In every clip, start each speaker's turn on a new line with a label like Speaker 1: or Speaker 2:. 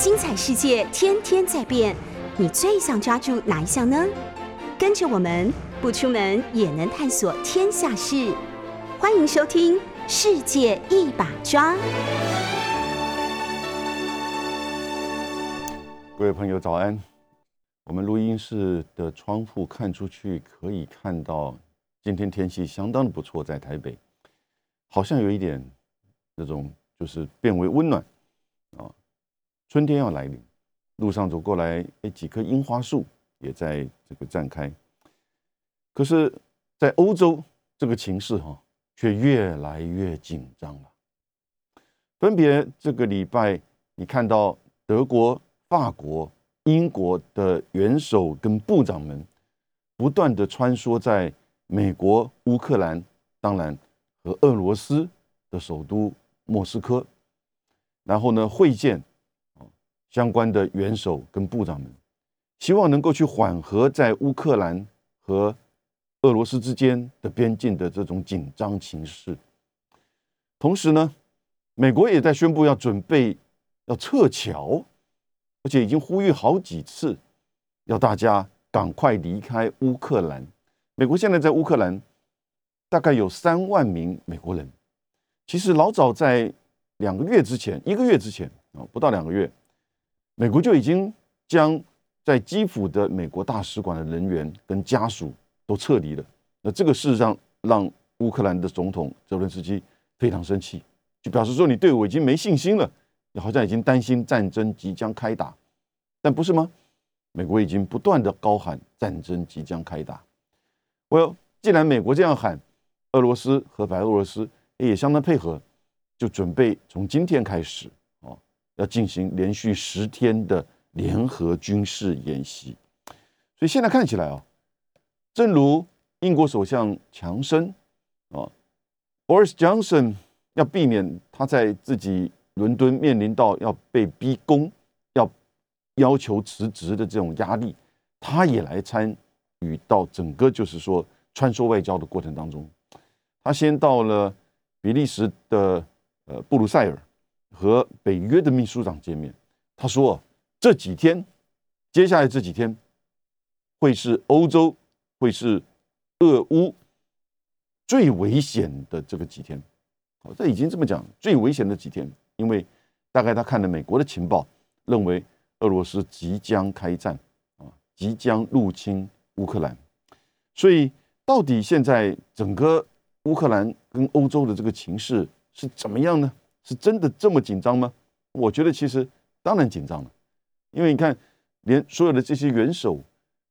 Speaker 1: 精彩世界天天在变，你最想抓住哪一项呢？跟着我们不出门也能探索天下事，欢迎收听《世界一把抓》。
Speaker 2: 各位朋友早安！我们录音室的窗户看出去，可以看到今天天气相当的不错，在台北，好像有一点那种就是变为温暖，春天要来临。路上走过来，哎，几棵樱花树也在这个绽开。可是，在欧洲这个情势哈，却越来越紧张了。分别这个礼拜，你看到德国。法国、英国的元首跟部长们不断的穿梭在美国、乌克兰，当然和俄罗斯的首都莫斯科，然后呢会见相关的元首跟部长们，希望能够去缓和在乌克兰和俄罗斯之间的边境的这种紧张情势。同时呢，美国也在宣布要准备要撤侨。而且已经呼吁好几次，要大家赶快离开乌克兰。美国现在在乌克兰大概有三万名美国人。其实老早在两个月之前，一个月之前啊，不到两个月，美国就已经将在基辅的美国大使馆的人员跟家属都撤离了。那这个事实上让乌克兰的总统泽伦斯基非常生气，就表示说你对我已经没信心了。你好像已经担心战争即将开打，但不是吗？美国已经不断的高喊战争即将开打。我既然美国这样喊，俄罗斯和白俄罗斯也相当配合，就准备从今天开始，要进行连续十天的联合军事演习。所以现在看起来啊，正如英国首相强生啊，Boris Johnson 要避免他在自己。伦敦面临到要被逼宫、要要求辞职的这种压力，他也来参与到整个就是说穿梭外交的过程当中。他先到了比利时的呃布鲁塞尔和北约的秘书长见面。他说这几天，接下来这几天会是欧洲会是俄乌最危险的这个几天。好，这已经这么讲，最危险的几天。因为大概他看了美国的情报，认为俄罗斯即将开战啊，即将入侵乌克兰，所以到底现在整个乌克兰跟欧洲的这个情势是怎么样呢？是真的这么紧张吗？我觉得其实当然紧张了，因为你看，连所有的这些元首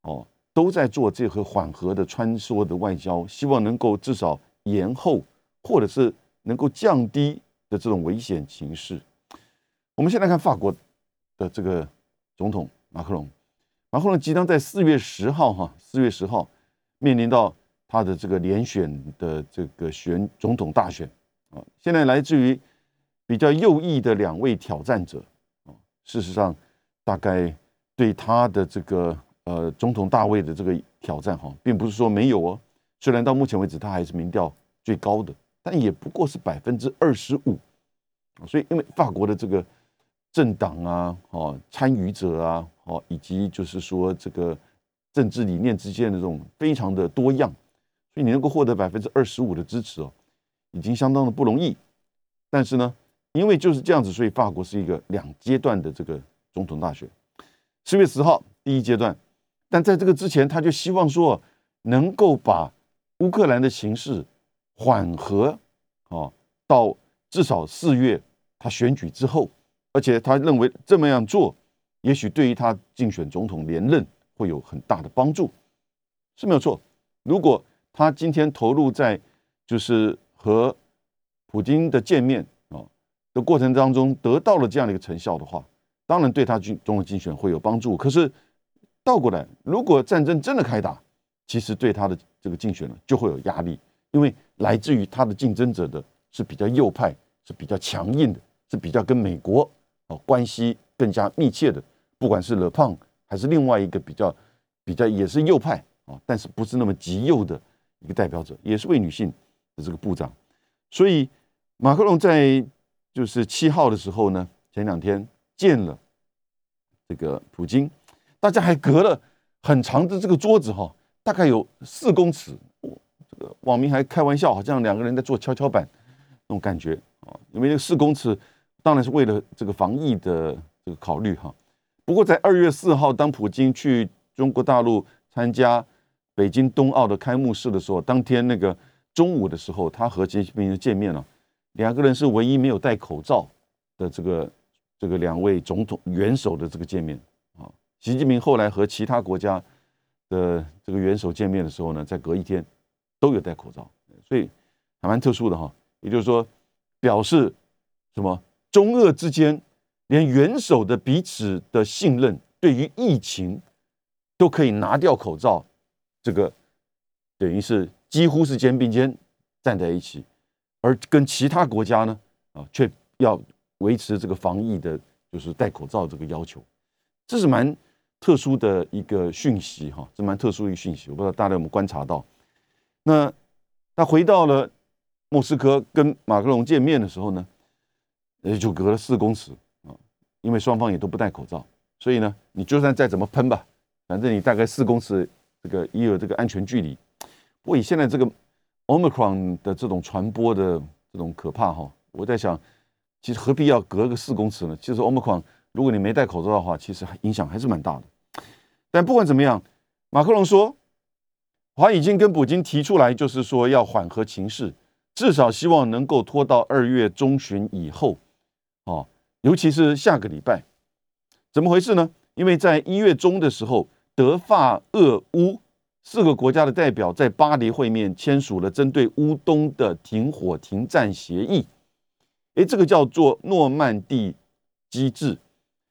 Speaker 2: 哦都在做这个缓和的穿梭的外交，希望能够至少延后，或者是能够降低。的这种危险形势，我们先来看法国的这个总统马克龙。马克龙即将在四月十号，哈，四月十号面临到他的这个连选的这个选总统大选啊。现在来自于比较右翼的两位挑战者啊，事实上大概对他的这个呃总统大位的这个挑战哈，并不是说没有哦。虽然到目前为止他还是民调最高的。但也不过是百分之二十五，所以因为法国的这个政党啊、哦参与者啊、哦以及就是说这个政治理念之间的这种非常的多样，所以你能够获得百分之二十五的支持哦，已经相当的不容易。但是呢，因为就是这样子，所以法国是一个两阶段的这个总统大选，四月十号第一阶段，但在这个之前，他就希望说能够把乌克兰的形势。缓和，啊，到至少四月他选举之后，而且他认为这么样做，也许对于他竞选总统连任会有很大的帮助，是没有错。如果他今天投入在就是和普京的见面的过程当中得到了这样的一个成效的话，当然对他竞总统竞选会有帮助。可是倒过来，如果战争真的开打，其实对他的这个竞选呢就会有压力。因为来自于他的竞争者的是比较右派，是比较强硬的，是比较跟美国哦关系更加密切的，不管是勒胖还是另外一个比较比较也是右派啊，但是不是那么极右的一个代表者，也是位女性的这个部长。所以马克龙在就是七号的时候呢，前两天见了这个普京，大家还隔了很长的这个桌子哈，大概有四公尺。这个网民还开玩笑，好像两个人在做跷跷板那种感觉啊。因为那个四公尺，当然是为了这个防疫的这个考虑哈。不过在二月四号，当普京去中国大陆参加北京冬奥的开幕式的时候，当天那个中午的时候，他和习近平见面了，两个人是唯一没有戴口罩的这个这个两位总统元首的这个见面啊。习近平后来和其他国家的这个元首见面的时候呢，在隔一天都有戴口罩，所以还蛮特殊的哈。也就是说，表示什么中俄之间。连元首的彼此的信任，对于疫情都可以拿掉口罩，这个等于是几乎是肩并肩站在一起，而跟其他国家呢，啊，却要维持这个防疫的，就是戴口罩这个要求，这是蛮特殊的一个讯息哈，这蛮特殊一个讯息，我不知道大家有没有观察到。那他回到了莫斯科跟马克龙见面的时候呢，呃，就隔了四公尺啊。因为双方也都不戴口罩，所以呢，你就算再怎么喷吧，反正你大概四公尺这个也有这个安全距离。不过以现在这个 omicron 的这种传播的这种可怕哈，我在想，其实何必要隔个四公尺呢？其实 omicron 如果你没戴口罩的话，其实影响还是蛮大的。但不管怎么样，马克龙说，华已经跟普京提出来，就是说要缓和情势，至少希望能够拖到二月中旬以后，哦。尤其是下个礼拜，怎么回事呢？因为在一月中的时候，德法俄乌四个国家的代表在巴黎会面，签署了针对乌东的停火停战协议。诶，这个叫做诺曼底机制，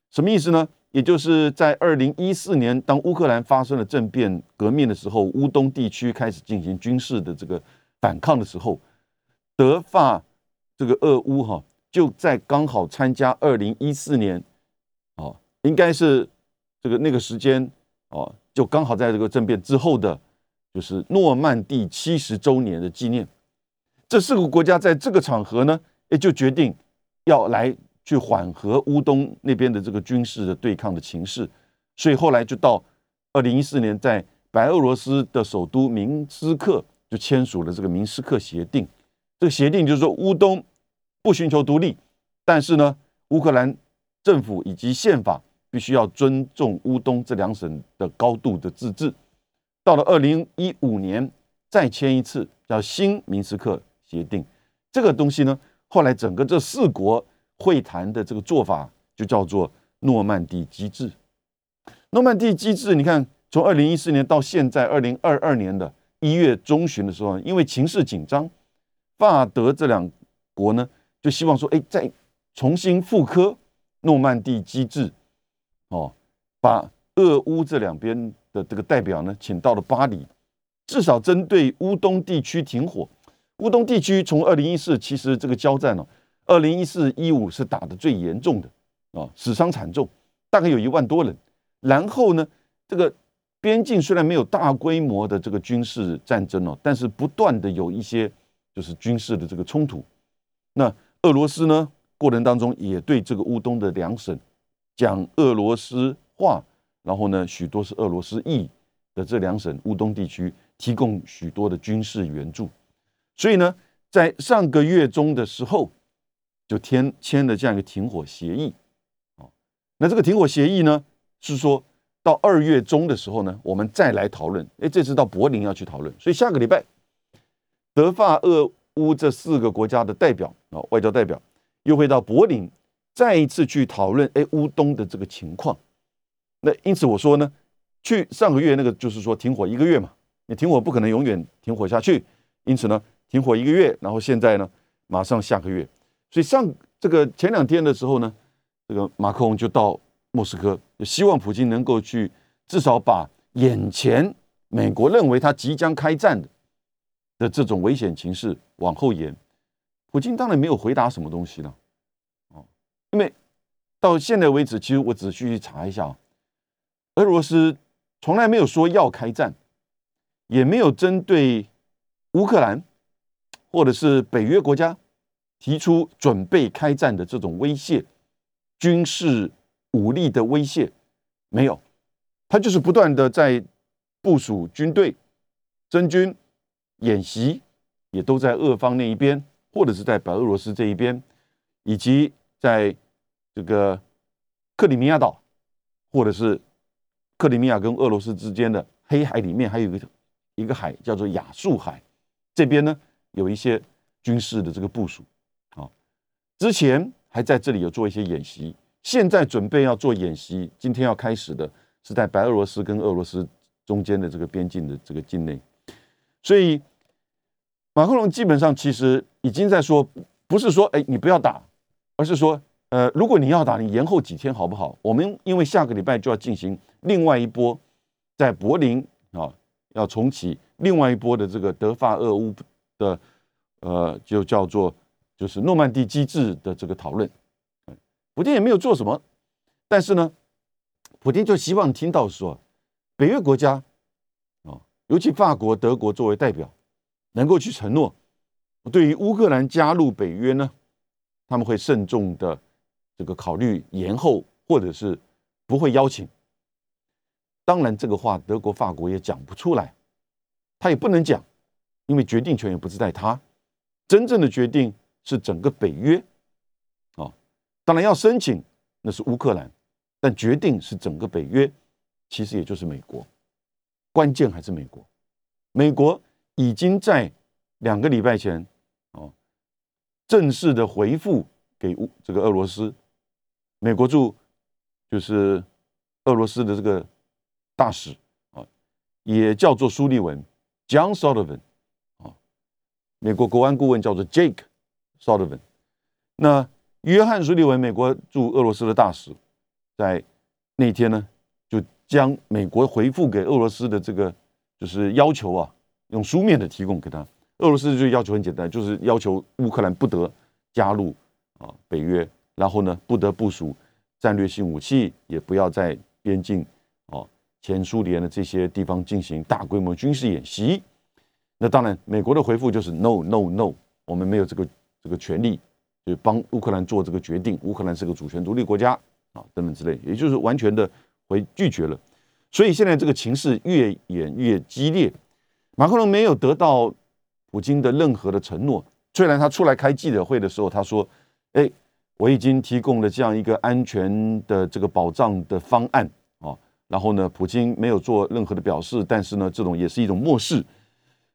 Speaker 2: 什么意思呢？也就是在二零一四年，当乌克兰发生了政变革命的时候，乌东地区开始进行军事的这个反抗的时候，德法这个俄乌哈。就在刚好参加二零一四年，哦，应该是这个那个时间哦，就刚好在这个政变之后的，就是诺曼第七十周年的纪念。这四个国家在这个场合呢，也就决定要来去缓和乌东那边的这个军事的对抗的情势。所以后来就到二零一四年，在白俄罗斯的首都明斯克就签署了这个明斯克协定。这个协定就是说乌东。不寻求独立，但是呢，乌克兰政府以及宪法必须要尊重乌东这两省的高度的自治。到了二零一五年，再签一次叫新明斯克协定。这个东西呢，后来整个这四国会谈的这个做法就叫做诺曼底机制。诺曼底机制，你看，从二零一四年到现在二零二二年的一月中旬的时候，因为情势紧张，法德这两国呢。就希望说，哎，再重新复刻诺曼底机制，哦，把俄乌这两边的这个代表呢，请到了巴黎，至少针对乌东地区停火。乌东地区从二零一四其实这个交战呢，二零一四一五是打的最严重的啊，死伤惨重，大概有一万多人。然后呢，这个边境虽然没有大规模的这个军事战争哦，但是不断的有一些就是军事的这个冲突，那。俄罗斯呢，过程当中也对这个乌东的两省讲俄罗斯话，然后呢，许多是俄罗斯裔的这两省乌东地区提供许多的军事援助，所以呢，在上个月中的时候就签签了这样一个停火协议，哦，那这个停火协议呢，是说到二月中的时候呢，我们再来讨论，哎，这次到柏林要去讨论，所以下个礼拜德法俄。乌这四个国家的代表啊，外交代表又会到柏林，再一次去讨论哎乌东的这个情况。那因此我说呢，去上个月那个就是说停火一个月嘛，你停火不可能永远停火下去，因此呢停火一个月，然后现在呢马上下个月，所以上这个前两天的时候呢，这个马克龙就到莫斯科，希望普京能够去至少把眼前美国认为他即将开战的。的这种危险情势往后延，普京当然没有回答什么东西了，因为到现在为止，其实我仔细去查一下，俄罗斯从来没有说要开战，也没有针对乌克兰或者是北约国家提出准备开战的这种威胁、军事武力的威胁，没有，他就是不断的在部署军队、增军、演习，也都在俄方那一边，或者是在白俄罗斯这一边，以及在这个克里米亚岛，或者是克里米亚跟俄罗斯之间的黑海里面，还有一个一个海叫做亚速海，这边呢有一些军事的这个部署。啊，之前还在这里有做一些演习。现在准备要做演习，今天要开始的是在白俄罗斯跟俄罗斯中间的这个边境的这个境内，所以马克龙基本上其实已经在说，不是说哎你不要打，而是说呃如果你要打，你延后几天好不好？我们因为下个礼拜就要进行另外一波在柏林啊要重启另外一波的这个德法俄乌的呃就叫做就是诺曼底机制的这个讨论。普京也没有做什么，但是呢，普京就希望听到说，北约国家啊，尤其法国、德国作为代表，能够去承诺，对于乌克兰加入北约呢，他们会慎重的这个考虑延后，或者是不会邀请。当然，这个话德国、法国也讲不出来，他也不能讲，因为决定权也不是在他，真正的决定是整个北约。啊当然要申请，那是乌克兰，但决定是整个北约，其实也就是美国，关键还是美国。美国已经在两个礼拜前，正式的回复给乌这个俄罗斯，美国驻就是俄罗斯的这个大使啊，也叫做苏利文 （John Sullivan） 啊，美国国安顾问叫做 Jake Sullivan，那。约翰·苏利文，美国驻俄罗斯的大使，在那天呢，就将美国回复给俄罗斯的这个就是要求啊，用书面的提供给他。俄罗斯就要求很简单，就是要求乌克兰不得加入啊北约，然后呢，不得部署战略性武器，也不要在边境啊前苏联的这些地方进行大规模军事演习。那当然，美国的回复就是 “no no no”，我们没有这个这个权利。就帮乌克兰做这个决定，乌克兰是个主权独立国家啊，等等之类，也就是完全的回拒绝了。所以现在这个情势越演越激烈。马克龙没有得到普京的任何的承诺，虽然他出来开记者会的时候他说：“哎，我已经提供了这样一个安全的这个保障的方案啊。”然后呢，普京没有做任何的表示，但是呢，这种也是一种漠视。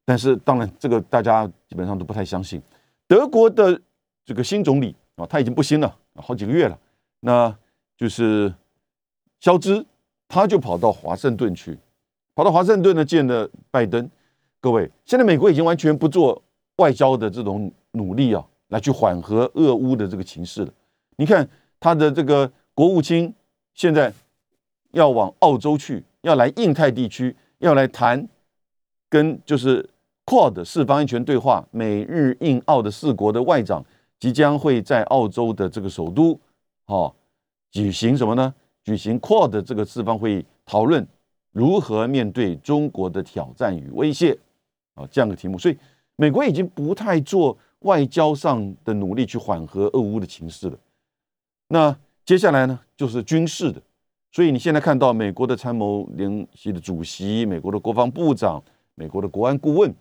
Speaker 2: 但是当然，这个大家基本上都不太相信。德国的。这个新总理啊，他已经不新了，好几个月了。那就是肖兹，他就跑到华盛顿去，跑到华盛顿呢见了拜登。各位，现在美国已经完全不做外交的这种努力啊，来去缓和俄乌的这个情势了。你看他的这个国务卿现在要往澳洲去，要来印太地区，要来谈跟就是 Quad 四方安全对话，美日印澳的四国的外长。即将会在澳洲的这个首都，哦，举行什么呢？举行 Quad 这个四方会议，讨论如何面对中国的挑战与威胁，啊，这样的题目。所以，美国已经不太做外交上的努力去缓和俄乌的情势了。那接下来呢，就是军事的。所以你现在看到美国的参谋联席的主席、美国的国防部长、美国的国安顾问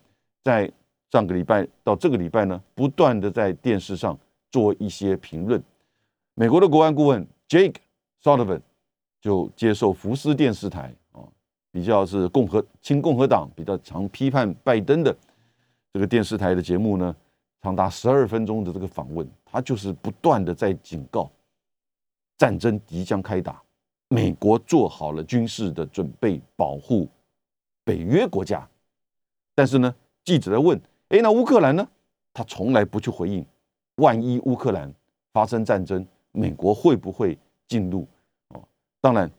Speaker 2: 在。上个礼拜到这个礼拜呢，不断的在电视上做一些评论。美国的国安顾问 Jake Sullivan 就接受福斯电视台，比较是共和亲共和党，比较常批判拜登的这个电视台的节目呢，长达十二分钟的这个访问，他就是不断的在警告战争即将开打，美国做好了军事的准备保护北约国家，但是呢，记者在问。哎，那乌克兰呢？他从来不去回应。万一乌克兰发生战争，美国会不会进入？哦，当然，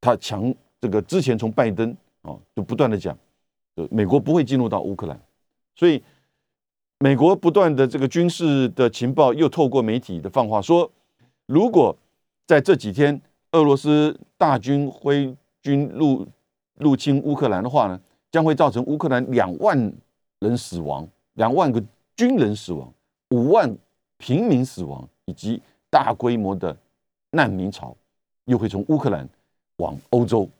Speaker 2: 他强这个之前从拜登啊就不断的讲，美国不会进入到乌克兰。所以，美国不断的这个军事的情报又透过媒体的放话说，如果在这几天俄罗斯大军挥军入入侵乌克兰的话呢，将会造成乌克兰两万。人死亡，两万个军人死亡，五万平民死亡，以及大规模的难民潮，又会从乌克兰往欧洲。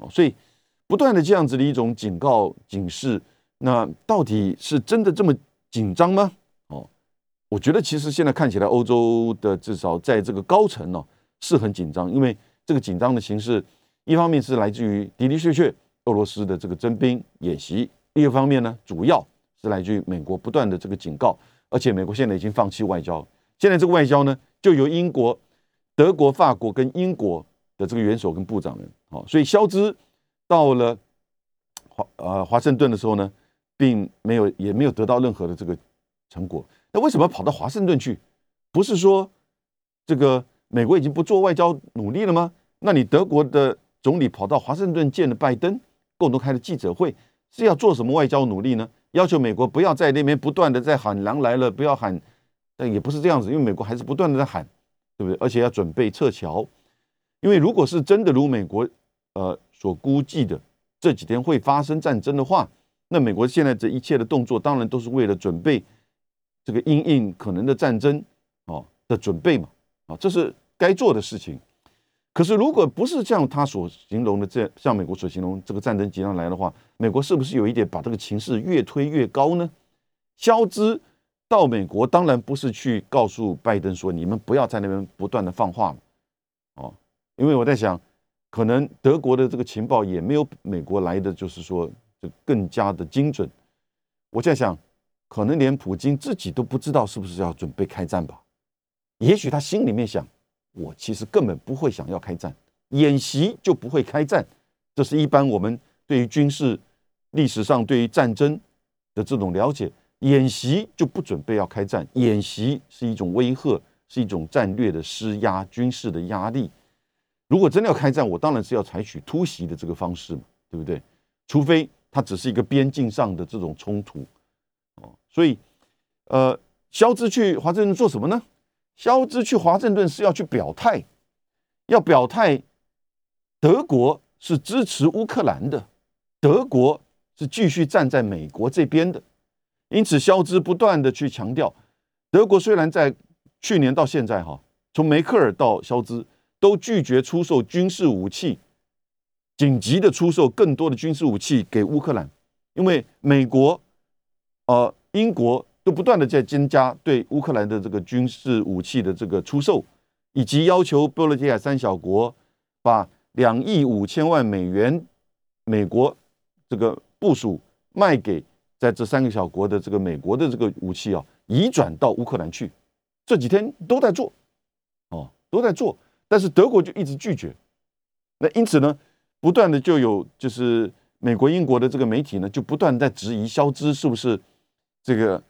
Speaker 2: 哦，所以不断的这样子的一种警告警示，那到底是真的这么紧张吗？哦，我觉得其实现在看起来，欧洲的至少在这个高层呢是很紧张，因为这个紧张的形势，一方面是来自于的的确确俄罗斯的这个征兵演习，另一方面呢，主要是来自于美国不断的这个警告，而且美国现在已经放弃外交，现在这个外交呢，就由英国、德国、法国跟英国的这个元首跟部长们，好，所以肖兹到了华呃华盛顿的时候呢，并没有也没有得到任何的这个成果。那为什么跑到华盛顿去？不是说这个美国已经不做外交努力了吗？那你德国的总理跑到华盛顿见了拜登，共同开了记者会，是要做什么外交努力呢？要求美国不要在那边不断的在喊“狼来了”，不要喊，但也不是这样子，因为美国还是不断的在喊，对不对？而且要准备撤侨，因为如果是真的如美国呃所估计的这几天会发生战争的话，那美国现在这一切的动作，当然都是为了准备这个应应可能的战争哦的准备嘛，啊，这是该做的事情。可是如果不是像他所形容的这像美国所形容这个战争即将来的话，美国是不是有一点把这个情势越推越高呢？肖兹到美国当然不是去告诉拜登说你们不要在那边不断的放话哦，因为我在想，可能德国的这个情报也没有美国来的就是说就更加的精准。我在想，可能连普京自己都不知道是不是要准备开战吧？也许他心里面想。我其实根本不会想要开战，演习就不会开战，这是一般我们对于军事历史上对于战争的这种了解。演习就不准备要开战，演习是一种威吓，是一种战略的施压、军事的压力。如果真的要开战，我当然是要采取突袭的这个方式嘛，对不对？除非它只是一个边境上的这种冲突哦。所以，呃，肖兹去华盛顿做什么呢？肖兹去华盛顿是要去表态，要表态，德国是支持乌克兰的，德国是继续站在美国这边的。因此，肖兹不断的去强调，德国虽然在去年到现在哈，从梅克尔到肖兹都拒绝出售军事武器，紧急的出售更多的军事武器给乌克兰，因为美国、呃英国。都不断的在增加对乌克兰的这个军事武器的这个出售，以及要求波罗的海三小国把两亿五千万美元美国这个部署卖给在这三个小国的这个美国的这个武器啊，移转到乌克兰去。这几天都在做，哦，都在做，但是德国就一直拒绝。那因此呢，不断的就有就是美国、英国的这个媒体呢，就不断在质疑肖兹是不是这个。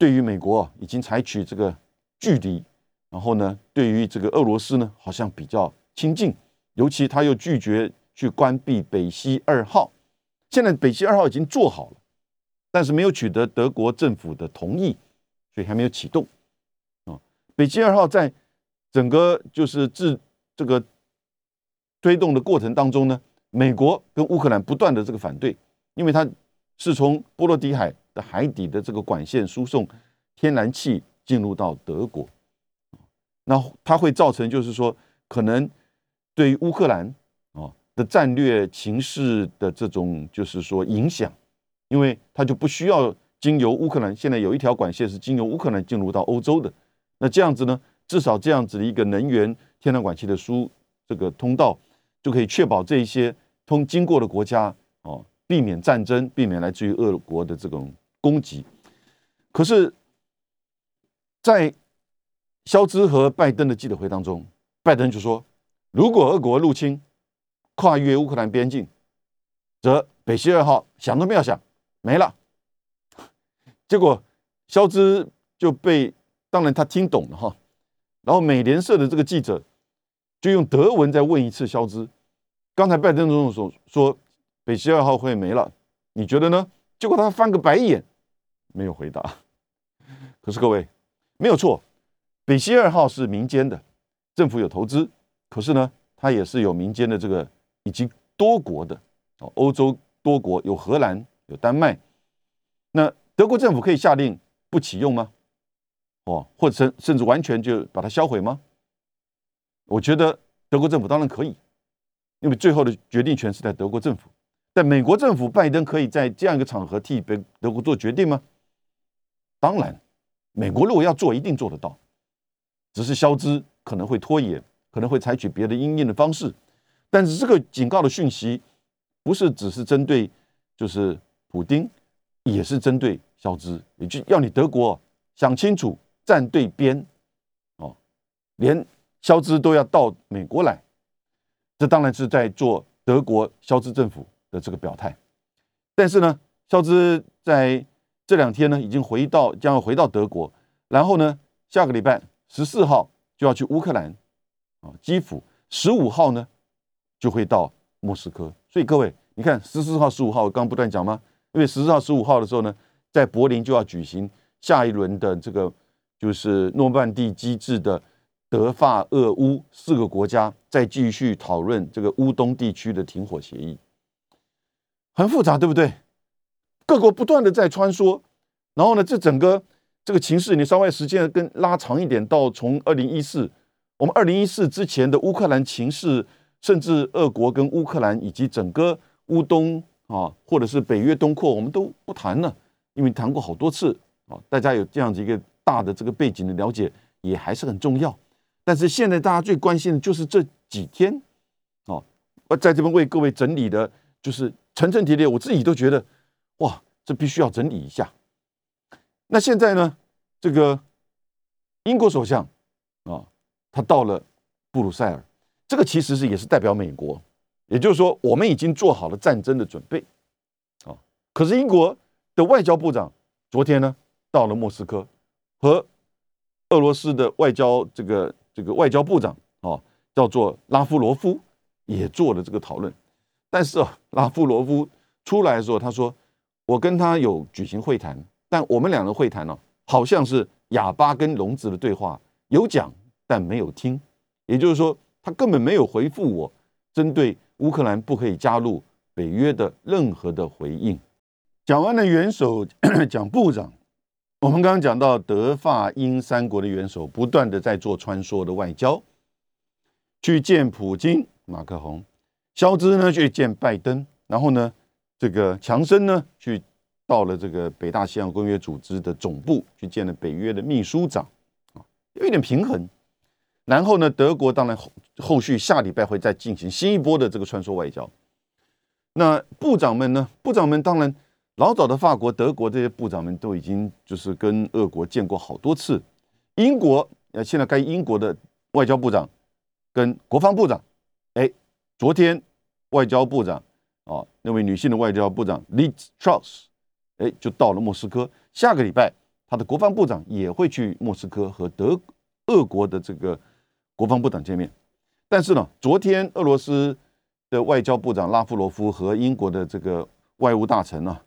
Speaker 2: 对于美国已经采取这个距离，然后呢，对于这个俄罗斯呢，好像比较亲近，尤其他又拒绝去关闭北溪二号。现在北溪二号已经做好了，但是没有取得德国政府的同意，所以还没有启动。啊，北溪二号在整个就是自这个推动的过程当中呢，美国跟乌克兰不断的这个反对，因为它是从波罗的海的。海底的这个管线输送天然气进入到德国，那它会造成就是说，可能对于乌克兰啊的战略情势的这种就是说影响，因为它就不需要经由乌克兰，现在有一条管线是经由乌克兰进入到欧洲的，那这样子呢，至少这样子的一个能源天然管气的输这个通道，就可以确保这一些通经过的国家哦，避免战争，避免来自于俄国的这种。攻击，可是，在肖兹和拜登的记者会当中，拜登就说，如果俄国入侵跨越乌克兰边境，则北溪二号想都不要想，没了。结果肖兹就被，当然他听懂了哈，然后美联社的这个记者就用德文再问一次肖兹，刚才拜登总统说说北溪二号会没了，你觉得呢？结果他翻个白眼。没有回答，可是各位没有错，北溪二号是民间的，政府有投资，可是呢，它也是有民间的这个以及多国的哦，欧洲多国有荷兰有丹麦，那德国政府可以下令不启用吗？哦，或者甚甚至完全就把它销毁吗？我觉得德国政府当然可以，因为最后的决定权是在德国政府。但美国政府拜登可以在这样一个场合替德德国做决定吗？当然，美国如果要做，一定做得到。只是消资可能会拖延，可能会采取别的应应的方式。但是这个警告的讯息，不是只是针对就是普丁，也是针对消资，也就要你德国想清楚站对边哦，连消资都要到美国来。这当然是在做德国消资政府的这个表态。但是呢，消资在这两天呢，已经回到将要回到德国，然后呢，下个礼拜十四号就要去乌克兰啊基辅，十五号呢。就会到莫斯科，所以各位，你看十四号、十五号，我刚刚不断讲吗？因为十四号、十五号的时候呢，在柏林就要举行下一轮的这个就是诺曼底机制的德法俄乌四个国家再继续讨论这个乌东地区的停火协议，很复杂，对不对？各国不断的在穿梭，然后呢，这整个这个情势，你稍微时间跟拉长一点，到从二零一四，我们二零一四之前的乌克兰情势。甚至俄国跟乌克兰以及整个乌东啊，或者是北约东扩，我们都不谈了，因为谈过好多次啊。大家有这样子一个大的这个背景的了解，也还是很重要。但是现在大家最关心的就是这几天啊，我在这边为各位整理的，就是层层叠叠，我自己都觉得哇，这必须要整理一下。那现在呢，这个英国首相啊，他到了布鲁塞尔。这个其实是也是代表美国，也就是说，我们已经做好了战争的准备，啊，可是英国的外交部长昨天呢到了莫斯科，和俄罗斯的外交这个这个外交部长啊叫做拉夫罗夫也做了这个讨论，但是啊，拉夫罗夫出来的时候他说，我跟他有举行会谈，但我们两个会谈呢，好像是哑巴跟聋子的对话，有讲但没有听，也就是说。他根本没有回复我针对乌克兰不可以加入北约的任何的回应。讲完了元首，讲部长，我们刚刚讲到德法英三国的元首不断的在做穿梭的外交，去见普京、马克宏，肖兹呢去见拜登，然后呢，这个强森呢去到了这个北大西洋公约组织的总部去见了北约的秘书长，啊，有一点平衡。然后呢，德国当然后后续下礼拜会再进行新一波的这个穿梭外交。那部长们呢？部长们当然老早的法国、德国这些部长们都已经就是跟俄国见过好多次。英国呃，现在该英国的外交部长跟国防部长，哎，昨天外交部长啊，那位女性的外交部长 Liz Truss，哎，就到了莫斯科。下个礼拜，他的国防部长也会去莫斯科和德俄国的这个。国防部长见面，但是呢，昨天俄罗斯的外交部长拉夫罗夫和英国的这个外务大臣呢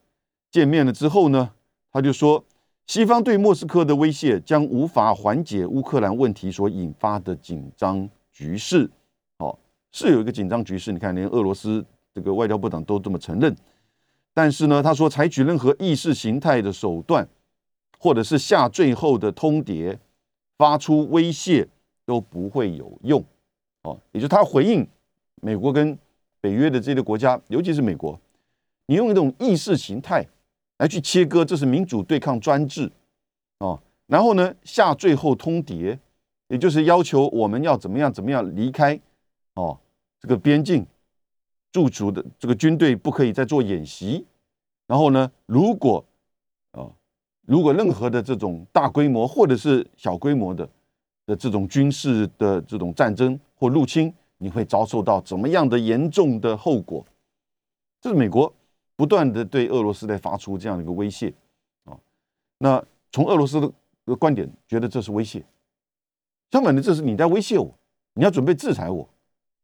Speaker 2: 见面了之后呢，他就说，西方对莫斯科的威胁将无法缓解乌克兰问题所引发的紧张局势。好，是有一个紧张局势，你看，连俄罗斯这个外交部长都这么承认。但是呢，他说，采取任何意识形态的手段，或者是下最后的通牒，发出威胁。都不会有用，哦，也就他回应美国跟北约的这些国家，尤其是美国，你用一种意识形态来去切割，这是民主对抗专制，哦，然后呢下最后通牒，也就是要求我们要怎么样怎么样离开，哦，这个边境驻足的这个军队不可以再做演习，然后呢，如果啊，如果任何的这种大规模或者是小规模的。的这种军事的这种战争或入侵，你会遭受到怎么样的严重的后果？这是美国不断的对俄罗斯在发出这样的一个威胁啊。那从俄罗斯的观点，觉得这是威胁。相反的，这是你在威胁我，你要准备制裁我。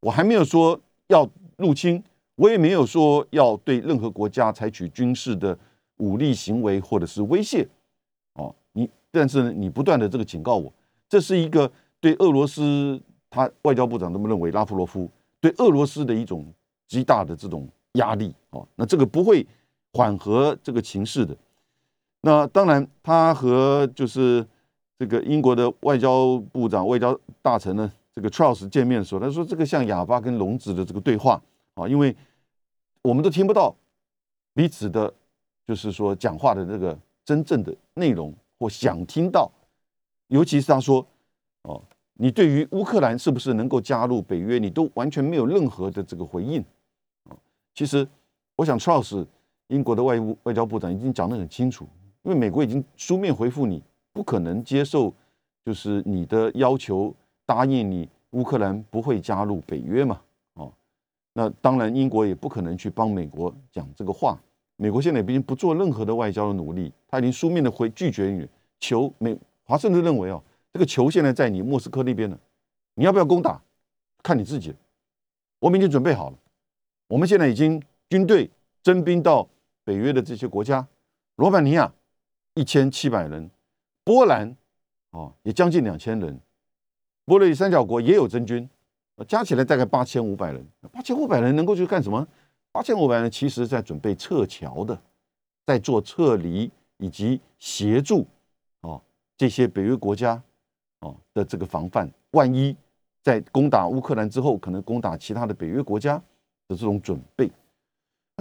Speaker 2: 我还没有说要入侵，我也没有说要对任何国家采取军事的武力行为或者是威胁。哦，你但是，你不断的这个警告我。这是一个对俄罗斯，他外交部长这么认为，拉夫罗夫对俄罗斯的一种极大的这种压力哦。那这个不会缓和这个情势的。那当然，他和就是这个英国的外交部长、外交大臣呢，这个 Charles 见面的时候，他说这个像哑巴跟聋子的这个对话啊，因为我们都听不到彼此的，就是说讲话的这个真正的内容或想听到，尤其是他说哦，你对于乌克兰是不是能够加入北约，你都完全没有任何的这个回应啊。其实我想 Charles 英国的外务外交部长已经讲得很清楚，因为美国已经书面回复你，不可能接受就是你的要求。答应你，乌克兰不会加入北约嘛？哦，那当然，英国也不可能去帮美国讲这个话。美国现在已经不做任何的外交的努力，他已经书面的回拒绝你。球美华盛顿认为哦，这个球现在在你莫斯科那边呢，你要不要攻打，看你自己。我们已经准备好了，我们现在已经军队征兵到北约的这些国家，罗马尼亚一千七百人，波兰哦也将近两千人。波罗的三角国也有征军，加起来大概八千五百人。八千五百人能够去干什么？八千五百人其实在准备撤侨的，在做撤离以及协助哦这些北约国家哦的这个防范。万一在攻打乌克兰之后，可能攻打其他的北约国家的这种准备，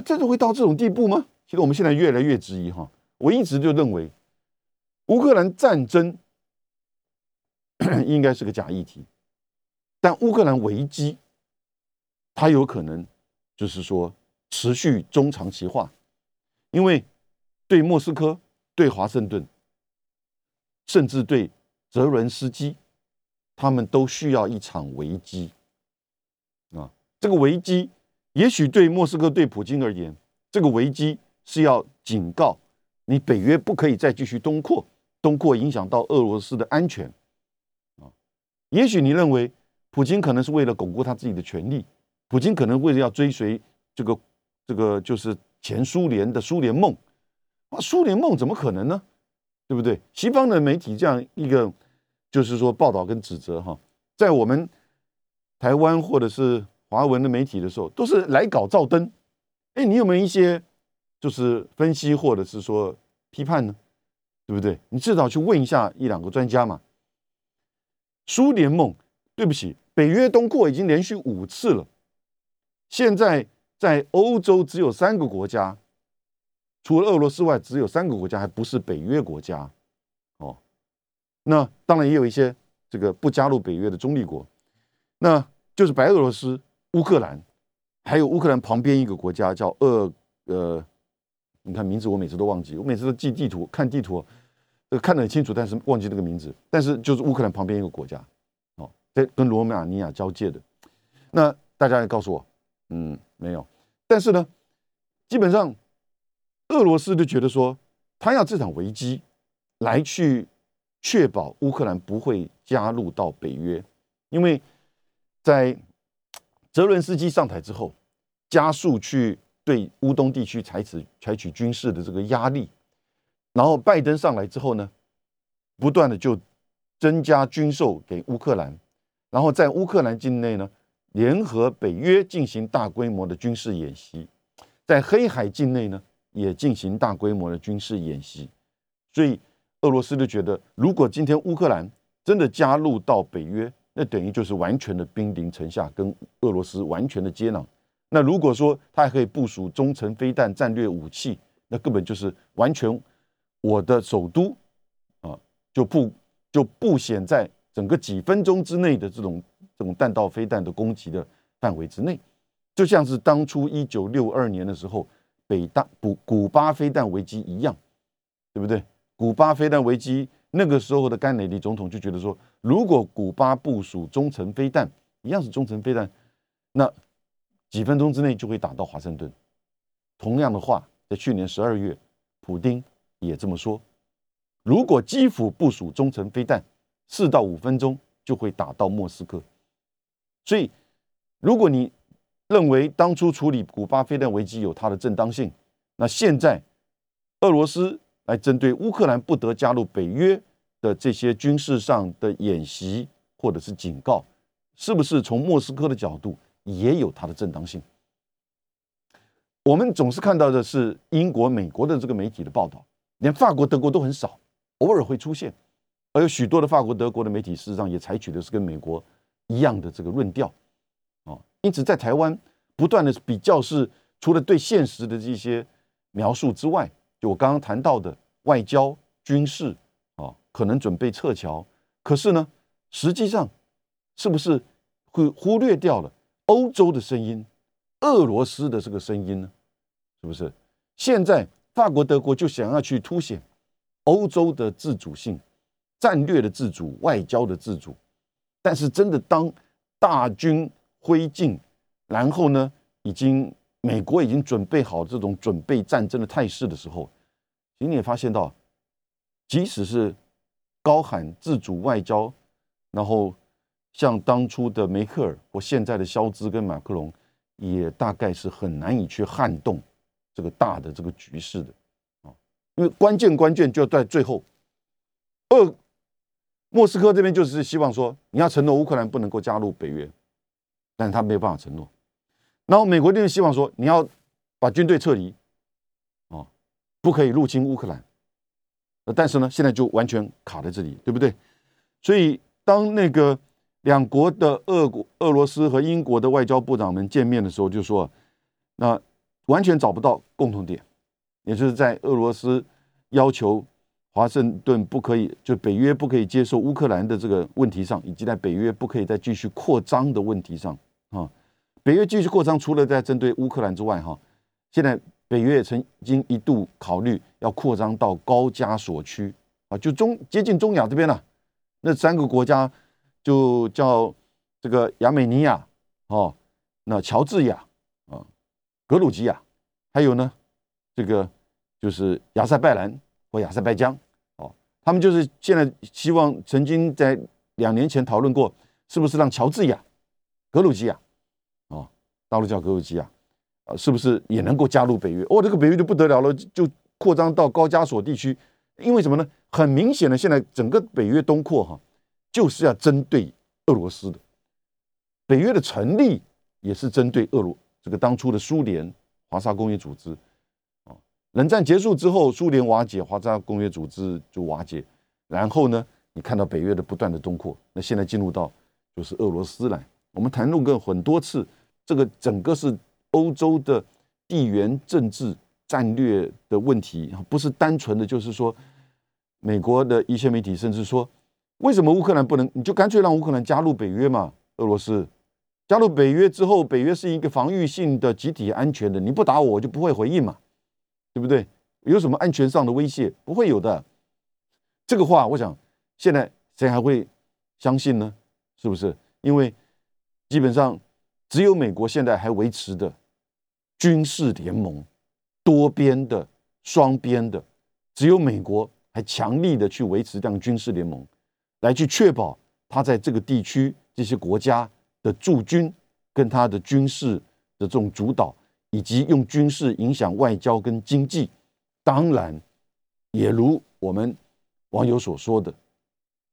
Speaker 2: 真的会到这种地步吗？其实我们现在越来越质疑哈。我一直就认为乌克兰战争。应该是个假议题，但乌克兰危机，它有可能就是说持续中长期化，因为对莫斯科、对华盛顿，甚至对泽伦斯基，他们都需要一场危机啊。这个危机也许对莫斯科、对普京而言，这个危机是要警告你，北约不可以再继续东扩，东扩影响到俄罗斯的安全啊。也许你认为，普京可能是为了巩固他自己的权利，普京可能为了要追随这个这个就是前苏联的苏联梦，啊，苏联梦怎么可能呢？对不对？西方的媒体这样一个就是说报道跟指责哈，在我们台湾或者是华文的媒体的时候，都是来搞照灯。哎，你有没有一些就是分析或者是说批判呢？对不对？你至少去问一下一两个专家嘛。苏联梦，对不起，北约东扩已经连续五次了。现在在欧洲只有三个国家，除了俄罗斯外，只有三个国家还不是北约国家。哦，那当然也有一些这个不加入北约的中立国，那就是白俄罗斯、乌克兰，还有乌克兰旁边一个国家叫俄呃，你看名字我每次都忘记，我每次都记地图看地图。这看得很清楚，但是忘记那个名字。但是就是乌克兰旁边一个国家，哦，在跟罗马尼亚交界的。那大家也告诉我，嗯，没有。但是呢，基本上俄罗斯就觉得说，他要这场危机来去确保乌克兰不会加入到北约，因为在泽伦斯基上台之后，加速去对乌东地区采取采取军事的这个压力。然后拜登上来之后呢，不断的就增加军售给乌克兰，然后在乌克兰境内呢，联合北约进行大规模的军事演习，在黑海境内呢，也进行大规模的军事演习。所以俄罗斯就觉得，如果今天乌克兰真的加入到北约，那等于就是完全的兵临城下，跟俄罗斯完全的接壤。那如果说他还可以部署中程飞弹战略武器，那根本就是完全。我的首都啊，就不就不显在整个几分钟之内的这种这种弹道飞弹的攻击的范围之内，就像是当初一九六二年的时候北大古古巴飞弹危机一样，对不对？古巴飞弹危机那个时候的甘乃迪总统就觉得说，如果古巴部署中程飞弹，一样是中程飞弹，那几分钟之内就会打到华盛顿。同样的话，在去年十二月，普丁。也这么说，如果基辅部署中程飞弹，四到五分钟就会打到莫斯科。所以，如果你认为当初处理古巴飞弹危机有它的正当性，那现在俄罗斯来针对乌克兰不得加入北约的这些军事上的演习或者是警告，是不是从莫斯科的角度也有它的正当性？我们总是看到的是英国、美国的这个媒体的报道。连法国、德国都很少，偶尔会出现，而有许多的法国、德国的媒体，事实上也采取的是跟美国一样的这个论调，哦，因此在台湾不断的比较是除了对现实的这些描述之外，就我刚刚谈到的外交、军事，可能准备撤侨，可是呢，实际上是不是会忽略掉了欧洲的声音、俄罗斯的这个声音呢？是不是？现在法国、德国就想要去凸显欧洲的自主性、战略的自主、外交的自主。但是真的，当大军挥进，然后呢，已经美国已经准备好这种准备战争的态势的时候，其实你也发现到，即使是高喊自主外交，然后像当初的梅克尔或现在的肖兹跟马克龙，也大概是很难以去撼动这个大的这个局势的啊，因为关键关键就在最后，二。莫斯科这边就是希望说，你要承诺乌克兰不能够加入北约，但是他没有办法承诺。然后美国这边希望说，你要把军队撤离，哦，不可以入侵乌克兰。但是呢，现在就完全卡在这里，对不对？所以当那个两国的俄国、俄罗斯和英国的外交部长们见面的时候，就说，那完全找不到共同点，也就是在俄罗斯要求。华盛顿不可以，就北约不可以接受乌克兰的这个问题上，以及在北约不可以再继续扩张的问题上啊，北约继续扩张，除了在针对乌克兰之外，哈，现在北约曾经一度考虑要扩张到高加索区啊，就中接近中亚这边了，那三个国家就叫这个亚美尼亚哦，那乔治亚啊，格鲁吉亚，还有呢，这个就是亚塞拜然或亚塞拜疆哦。他们就是现在希望，曾经在两年前讨论过，是不是让乔治亚、格鲁吉亚，啊，大陆叫格鲁吉亚，啊，是不是也能够加入北约？哦，这个北约就不得了了，就扩张到高加索地区。因为什么呢？很明显的，现在整个北约东扩哈，就是要针对俄罗斯的。北约的成立也是针对俄罗这个当初的苏联华沙工业组织。啊冷战结束之后，苏联瓦解，华沙公约组织就瓦解。然后呢，你看到北约的不断的东扩，那现在进入到就是俄罗斯来。我们谈论过很多次，这个整个是欧洲的地缘政治战略的问题，不是单纯的就是说，美国的一些媒体甚至说，为什么乌克兰不能？你就干脆让乌克兰加入北约嘛？俄罗斯加入北约之后，北约是一个防御性的、集体安全的，你不打我，我就不会回应嘛。对不对？有什么安全上的威胁？不会有的。这个话，我想现在谁还会相信呢？是不是？因为基本上只有美国现在还维持的军事联盟，多边的、双边的，只有美国还强力的去维持这样军事联盟，来去确保他在这个地区这些国家的驻军跟他的军事的这种主导。以及用军事影响外交跟经济，当然也如我们网友所说的，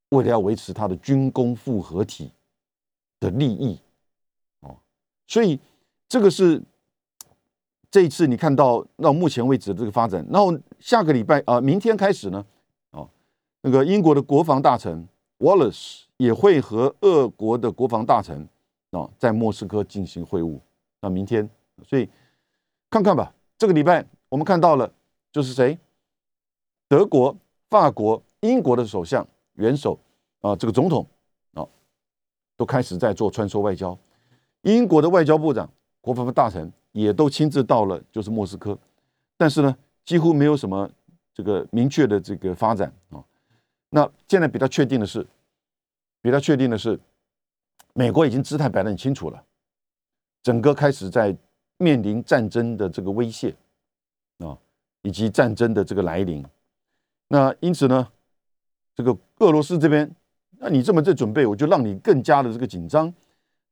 Speaker 2: 为了要维持他的军工复合体的利益，哦，所以这个是这一次你看到到目前为止的这个发展。然后下个礼拜啊，明天开始呢，哦，那个英国的国防大臣 Wallace 也会和俄国的国防大臣啊在莫斯科进行会晤。那明天，所以。看看吧，这个礼拜我们看到了，就是谁？德国、法国、英国的首相、元首啊，这个总统啊，都开始在做穿梭外交。英国的外交部长、国防大臣也都亲自到了，就是莫斯科。但是呢，几乎没有什么这个明确的这个发展啊。那现在比较确定的是，比较确定的是，美国已经姿态摆得很清楚了，整个开始在。面临战争的这个威胁啊，以及战争的这个来临，那因此呢，这个俄罗斯这边，那你这么在准备，我就让你更加的这个紧张。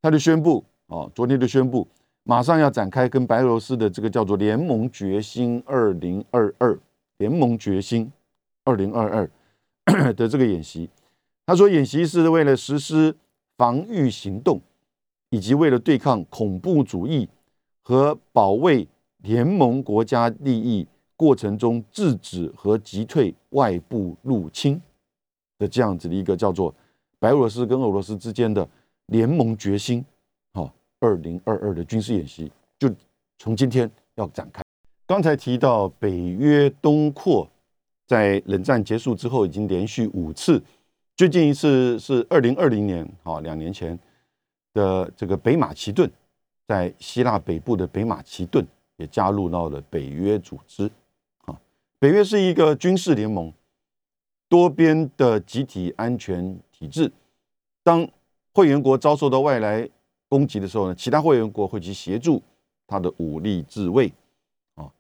Speaker 2: 他就宣布啊，昨天就宣布，马上要展开跟白俄罗斯的这个叫做联盟决心二零二二联盟决心二零二二 的这个演习。他说，演习是为了实施防御行动，以及为了对抗恐怖主义。和保卫联盟国家利益过程中，制止和击退外部入侵的这样子的一个叫做白俄罗斯跟俄罗斯之间的联盟决心，二零二二的军事演习就从今天要展开。刚才提到北约东扩，在冷战结束之后已经连续五次，最近一次是二零二零年，好，两年前的这个北马其顿，在希腊北部的北马其顿也加入到了北约组织。啊，北约是一个军事联盟，多边的集体安全体制。当会员国遭受到外来攻击的时候呢，其他会员国会去协助他的武力自卫，啊，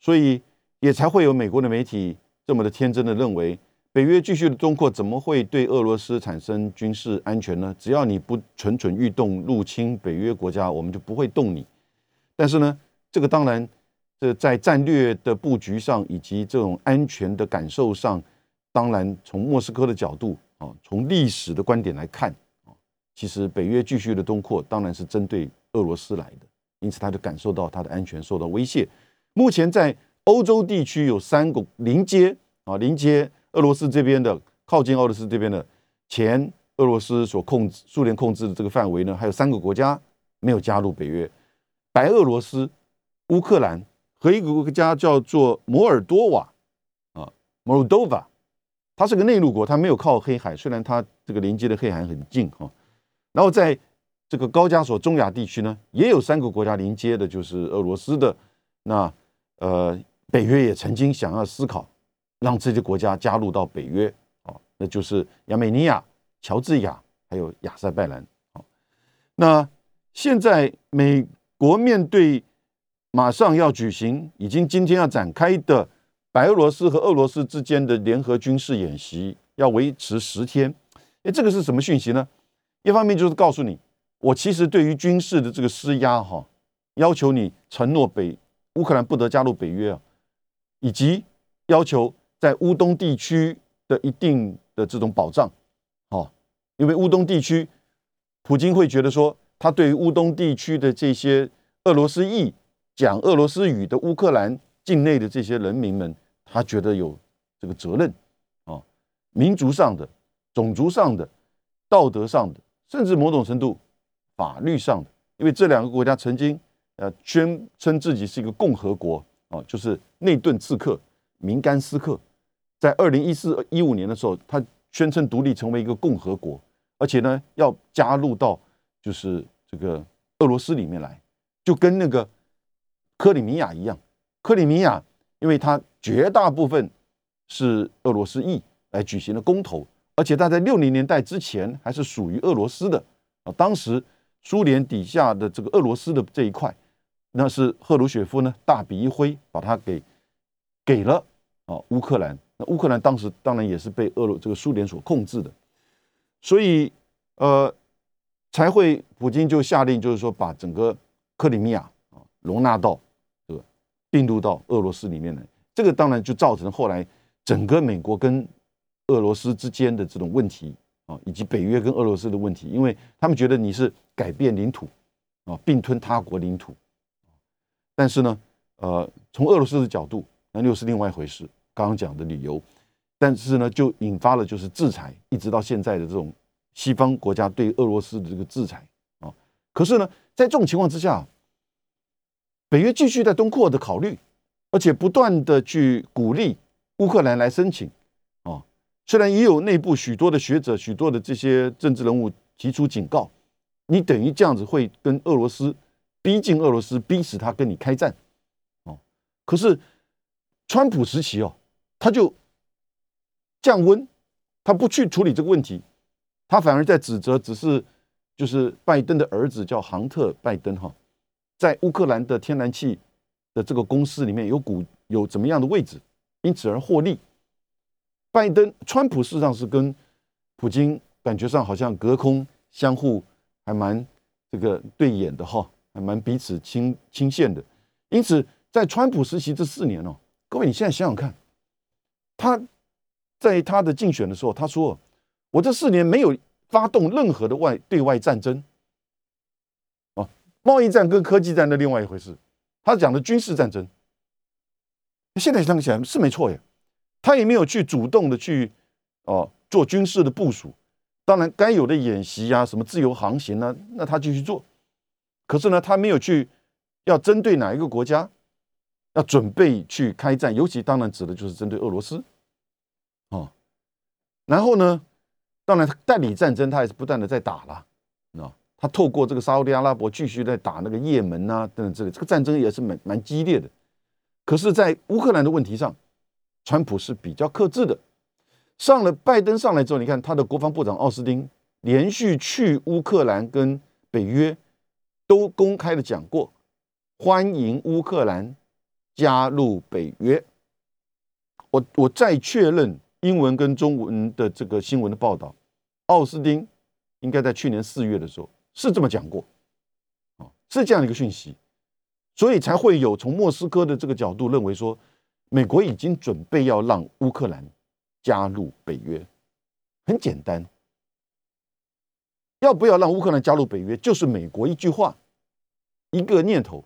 Speaker 2: 所以也才会有美国的媒体这么的天真的认为，北约继续的东扩怎么会对俄罗斯产生军事安全呢？只要你不蠢蠢欲动入侵北约国家，我们就不会动你。但是呢，这个当然，这在战略的布局上以及这种安全的感受上，当然从莫斯科的角度啊，从历史的观点来看。其实北约继续的东扩，当然是针对俄罗斯来的，因此他就感受到他的安全受到威胁。目前在欧洲地区有三个临接啊，临接俄罗斯这边的，靠近俄罗斯这边的前俄罗斯所控制、苏联控制的这个范围呢，还有三个国家没有加入北约：白俄罗斯、乌克兰和一个国家叫做摩尔多瓦啊 （Moldova），它是个内陆国，它没有靠黑海，虽然它这个临接的黑海很近哈。然后在这个高加索中亚地区呢，也有三个国家临接的，就是俄罗斯的。那呃，北约也曾经想要思考让这些国家加入到北约啊，那就是亚美尼亚、乔治亚还有亚塞拜然。哦，那现在美国面对马上要举行、已经今天要展开的白俄罗斯和俄罗斯之间的联合军事演习，要维持十天。哎，这个是什么讯息呢？一方面就是告诉你，我其实对于军事的这个施压，哈，要求你承诺北乌克兰不得加入北约啊，以及要求在乌东地区的一定的这种保障，哦，因为乌东地区，普京会觉得说，他对于乌东地区的这些俄罗斯裔、讲俄罗斯语的乌克兰境内的这些人民们，他觉得有这个责任，啊，民族上的、种族上的、道德上的。甚至某种程度，法律上的，因为这两个国家曾经呃宣称自己是一个共和国啊，就是内顿刺客明甘斯克，在二零一四一五年的时候，他宣称独立成为一个共和国，而且呢要加入到就是这个俄罗斯里面来，就跟那个克里米亚一样，克里米亚因为它绝大部分是俄罗斯裔来举行的公投。而且他在六零年代之前还是属于俄罗斯的啊，当时苏联底下的这个俄罗斯的这一块，那是赫鲁雪夫呢大笔一挥把它给给了啊乌克兰。那乌克兰当时当然也是被俄罗这个苏联所控制的，所以呃才会普京就下令就是说把整个克里米亚啊容纳到这个并入到俄罗斯里面来。这个当然就造成后来整个美国跟俄罗斯之间的这种问题啊，以及北约跟俄罗斯的问题，因为他们觉得你是改变领土啊，并吞他国领土。但是呢，呃，从俄罗斯的角度，那又是另外一回事。刚刚讲的理由，但是呢，就引发了就是制裁，一直到现在的这种西方国家对俄罗斯的这个制裁啊。可是呢，在这种情况之下，北约继续在东扩的考虑，而且不断的去鼓励乌克兰来申请。虽然也有内部许多的学者、许多的这些政治人物提出警告，你等于这样子会跟俄罗斯逼近俄罗斯，逼死他跟你开战，哦。可是川普时期哦，他就降温，他不去处理这个问题，他反而在指责，只是就是拜登的儿子叫杭特·拜登哈，在乌克兰的天然气的这个公司里面有股有怎么样的位置，因此而获利。拜登、川普事实上是跟普京感觉上好像隔空相互还蛮这个对眼的哈，还蛮彼此亲亲线的。因此，在川普时期这四年哦，各位你现在想想看，他在他的竞选的时候，他说：“我这四年没有发动任何的外对外战争。”哦，贸易战跟科技战的另外一回事，他讲的军事战争。现在想起来是没错耶。他也没有去主动的去哦做军事的部署，当然该有的演习啊，什么自由航行啊，那他继续做。可是呢，他没有去要针对哪一个国家，要准备去开战，尤其当然指的就是针对俄罗斯，哦。然后呢，当然代理战争他也是不断的在打了，啊，他透过这个沙特阿拉伯继续在打那个也门啊等等之类这个战争也是蛮蛮激烈的。可是，在乌克兰的问题上，川普是比较克制的。上了拜登上来之后，你看他的国防部长奥斯汀连续去乌克兰跟北约。都公开的讲过，欢迎乌克兰加入北约。我我再确认英文跟中文的这个新闻的报道，奥斯汀应该在去年四月的时候是这么讲过，啊，是这样一个讯息，所以才会有从莫斯科的这个角度认为说，美国已经准备要让乌克兰加入北约。很简单。要不要让乌克兰加入北约？就是美国一句话，一个念头。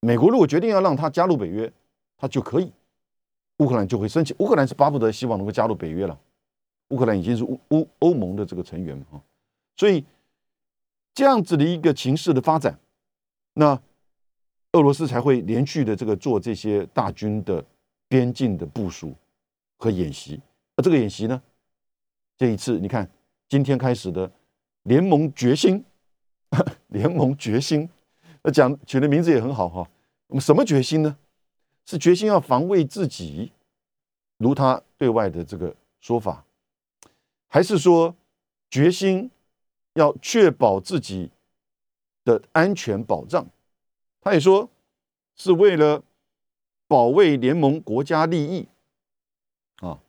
Speaker 2: 美国如果决定要让他加入北约，他就可以，乌克兰就会申请。乌克兰是巴不得希望能够加入北约了。乌克兰已经是乌乌欧盟的这个成员啊，所以这样子的一个情势的发展，那俄罗斯才会连续的这个做这些大军的边境的部署和演习。而这个演习呢，这一次你看今天开始的。联盟决心，联盟决心，那讲取的名字也很好哈。那么什么决心呢？是决心要防卫自己，如他对外的这个说法，还是说决心要确保自己的安全保障？他也说是为了保卫联盟国家利益啊。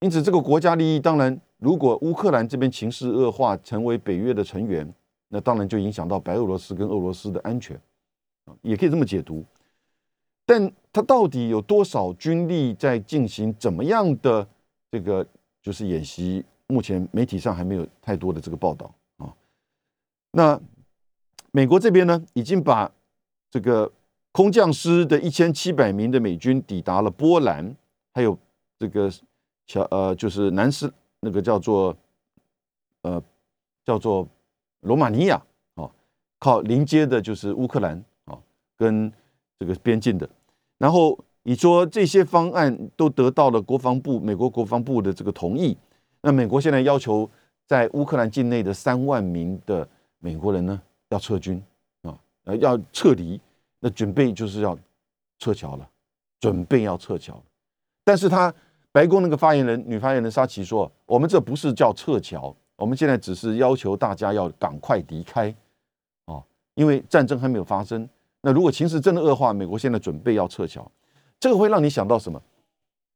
Speaker 2: 因此，这个国家利益当然。如果乌克兰这边情势恶化，成为北约的成员，那当然就影响到白俄罗斯跟俄罗斯的安全啊，也可以这么解读。但他到底有多少军力在进行怎么样的这个就是演习？目前媒体上还没有太多的这个报道啊。那美国这边呢，已经把这个空降师的一千七百名的美军抵达了波兰，还有这个小呃，就是南斯。那个叫做，呃，叫做罗马尼亚啊，靠临接的就是乌克兰啊，跟这个边境的。然后你说这些方案都得到了国防部、美国国防部的这个同意，那美国现在要求在乌克兰境内的三万名的美国人呢要撤军，呃要撤离，那准备就是要撤侨了，准备要撤侨，但是他。白宫那个发言人，女发言人沙奇说：“我们这不是叫撤侨，我们现在只是要求大家要赶快离开，哦，因为战争还没有发生。那如果情势真的恶化，美国现在准备要撤侨，这个会让你想到什么？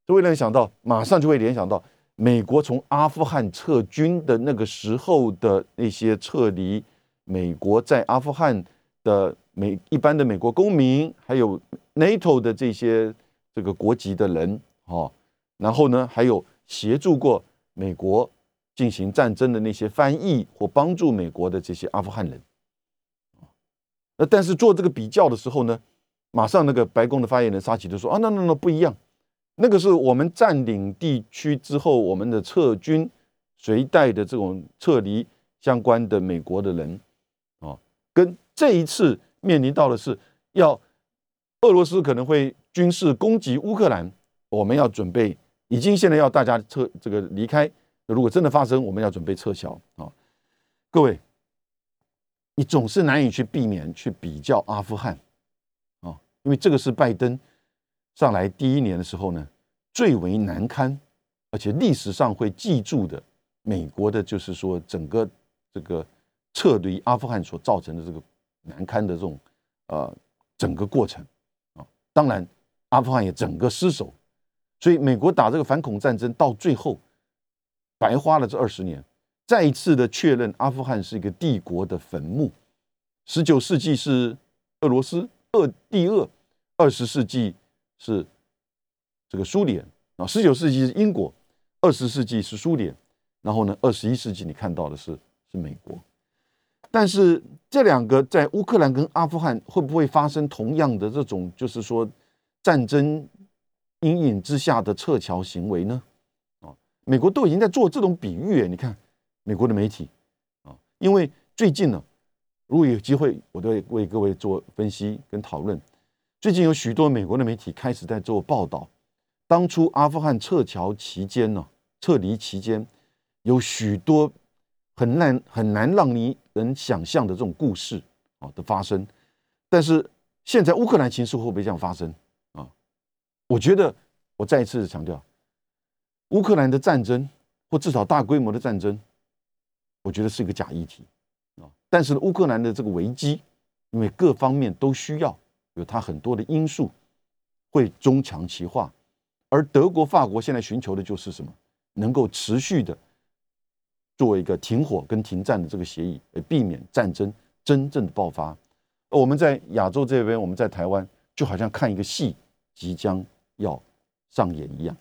Speaker 2: 这会让你想到，马上就会联想到美国从阿富汗撤军的那个时候的那些撤离美国在阿富汗的美一般的美国公民，还有 NATO 的这些这个国籍的人，哦。”然后呢，还有协助过美国进行战争的那些翻译或帮助美国的这些阿富汗人，那但是做这个比较的时候呢，马上那个白宫的发言人沙奇就说啊，那那那不一样，那个是我们占领地区之后，我们的撤军随带的这种撤离相关的美国的人啊，跟这一次面临到的是要俄罗斯可能会军事攻击乌克兰，我们要准备。已经现在要大家撤这个离开，如果真的发生，我们要准备撤销啊！各位，你总是难以去避免去比较阿富汗啊，因为这个是拜登上来第一年的时候呢最为难堪，而且历史上会记住的美国的就是说整个这个撤离阿富汗所造成的这个难堪的这种呃整个过程啊，当然阿富汗也整个失守。所以，美国打这个反恐战争到最后，白花了这二十年，再一次的确认阿富汗是一个帝国的坟墓。十九世纪是俄罗斯二第二，二十世纪是这个苏联啊，十九世纪是英国，二十世纪是苏联，然后呢，二十一世纪你看到的是是美国。但是这两个在乌克兰跟阿富汗会不会发生同样的这种，就是说战争？阴影之下的撤侨行为呢？啊，美国都已经在做这种比喻。你看，美国的媒体啊，因为最近呢，如果有机会，我都会为各位做分析跟讨论。最近有许多美国的媒体开始在做报道，当初阿富汗撤侨期间呢，撤离期间有许多很难很难让你能想象的这种故事啊的发生，但是现在乌克兰情势会不会这样发生啊？我觉得我再一次强调，乌克兰的战争或至少大规模的战争。我觉得是一个假议题啊，但是乌克兰的这个危机，因为各方面都需要有它很多的因素会中强其化，而德国、法国现在寻求的就是什么？能够持续的作为一个停火跟停战的这个协议，来避免战争真正的爆发。我们在亚洲这边，我们在台湾就好像看一个戏即将要上演一样。